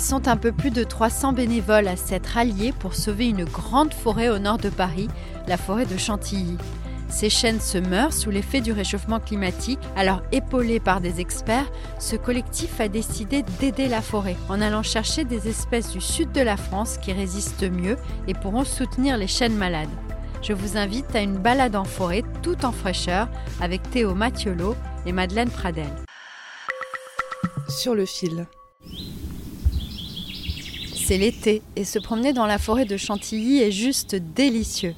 Ils sont un peu plus de 300 bénévoles à s'être alliés pour sauver une grande forêt au nord de Paris, la forêt de Chantilly. Ces chênes se meurent sous l'effet du réchauffement climatique, alors épaulé par des experts, ce collectif a décidé d'aider la forêt en allant chercher des espèces du sud de la France qui résistent mieux et pourront soutenir les chênes malades. Je vous invite à une balade en forêt tout en fraîcheur avec Théo Mathiolo et Madeleine Pradel. Sur le fil. C'est l'été et se promener dans la forêt de Chantilly est juste délicieux.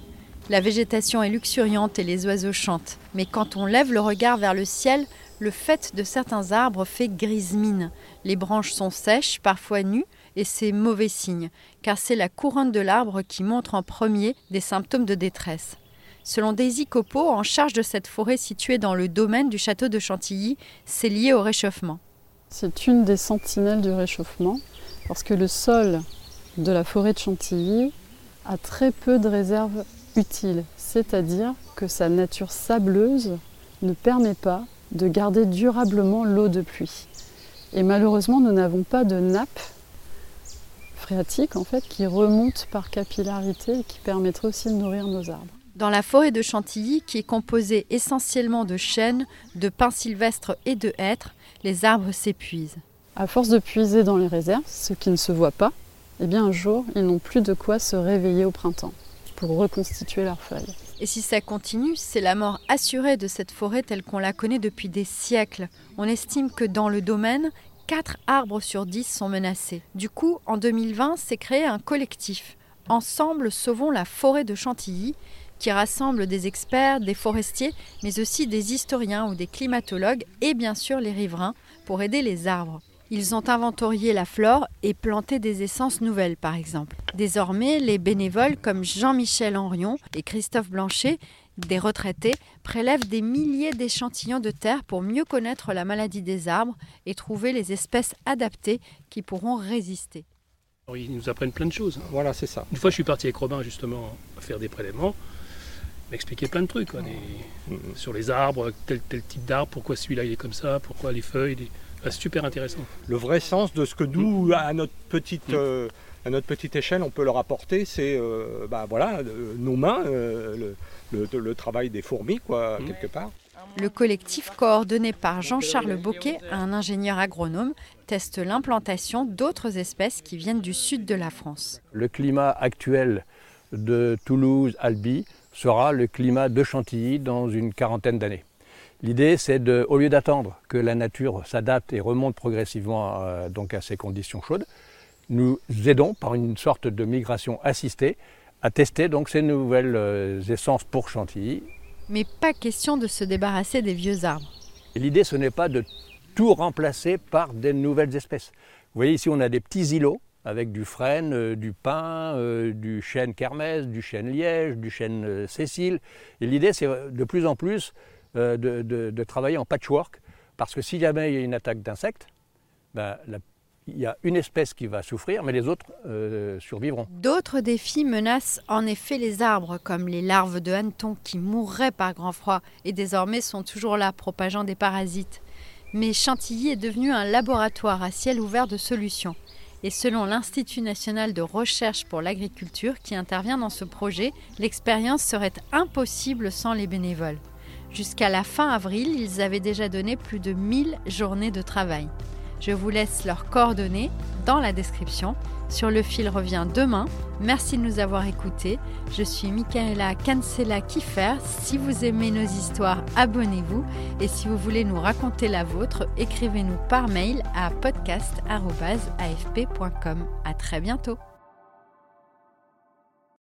La végétation est luxuriante et les oiseaux chantent. Mais quand on lève le regard vers le ciel, le fait de certains arbres fait grise mine. Les branches sont sèches, parfois nues, et c'est mauvais signe, car c'est la couronne de l'arbre qui montre en premier des symptômes de détresse. Selon Daisy Copeau, en charge de cette forêt située dans le domaine du château de Chantilly, c'est lié au réchauffement. C'est une des sentinelles du réchauffement, parce que le sol de la forêt de Chantilly a très peu de réserves utiles, c'est-à-dire que sa nature sableuse ne permet pas de garder durablement l'eau de pluie. Et malheureusement, nous n'avons pas de nappe phréatique en fait qui remonte par capillarité et qui permettrait aussi de nourrir nos arbres. Dans la forêt de Chantilly, qui est composée essentiellement de chênes, de pins sylvestres et de hêtres, les arbres s'épuisent. À force de puiser dans les réserves, ce qui ne se voit pas, eh bien un jour, ils n'ont plus de quoi se réveiller au printemps pour reconstituer leurs feuilles. Et si ça continue, c'est la mort assurée de cette forêt telle qu'on la connaît depuis des siècles. On estime que dans le domaine, 4 arbres sur 10 sont menacés. Du coup, en 2020, s'est créé un collectif. Ensemble, sauvons la forêt de Chantilly, qui rassemble des experts, des forestiers, mais aussi des historiens ou des climatologues et bien sûr les riverains pour aider les arbres. Ils ont inventorié la flore et planté des essences nouvelles, par exemple. Désormais, les bénévoles comme Jean-Michel Henrion et Christophe Blanchet, des retraités, prélèvent des milliers d'échantillons de terre pour mieux connaître la maladie des arbres et trouver les espèces adaptées qui pourront résister. Alors, ils nous apprennent plein de choses. Voilà, c'est ça. Une fois, je suis parti avec Robin justement faire des prélèvements, m'expliquer plein de trucs quoi, des- sur les arbres, tel, tel type d'arbre, pourquoi celui-là il est comme ça, pourquoi les feuilles. les- Ah, super intéressant. Le vrai sens de ce que nous, à notre petite, Mm. euh, à notre petite échelle, on peut leur apporter, c'est euh, bah, voilà, euh, nos mains, euh, le, le- le travail des fourmis, quoi, Mm. quelque part. Le collectif coordonné par Jean-Charles Boquet, un ingénieur agronome, teste l'implantation d'autres espèces qui viennent du sud de la France. Le climat actuel de Toulouse, Albi, sera le climat de Chantilly dans une quarantaine d'années. L'idée, c'est de, au lieu d'attendre que la nature s'adapte et remonte progressivement euh, donc à ces conditions chaudes, nous aidons par une sorte de migration assistée à tester donc ces nouvelles euh, essences pour Chantilly. Mais pas question de se débarrasser des vieux arbres. Et L'idée, ce n'est pas de tout remplacer par des nouvelles espèces. Vous voyez ici, on a des petits îlots avec du frêne, euh, du pin, du chêne kermès, du chêne liège, du chêne cécile. Et l'idée, c'est de plus en plus de, de- travailler en patchwork, parce que si jamais il y a une attaque d'insectes, ben, il y a une espèce qui va souffrir, mais les autres euh, survivront. D'autres défis menacent en effet les arbres, comme les larves de hannetons qui mourraient par grand froid et désormais sont toujours là, propageant des parasites. Mais Chantilly est devenu un laboratoire à ciel ouvert de solutions. Et selon l'Institut national de recherche pour l'agriculture qui intervient dans ce projet, l'expérience serait impossible sans les bénévoles. Jusqu'à la fin avril, ils avaient déjà donné plus de 1000 journées de travail. Je vous laisse leurs coordonnées dans la description. Sur le fil revient demain. Merci de nous avoir écoutés. Je suis Michaela Cancela Kiffer. Si vous aimez nos histoires, abonnez-vous. Et si vous voulez nous raconter la vôtre, écrivez-nous par mail à podcast.afp.com. À très bientôt.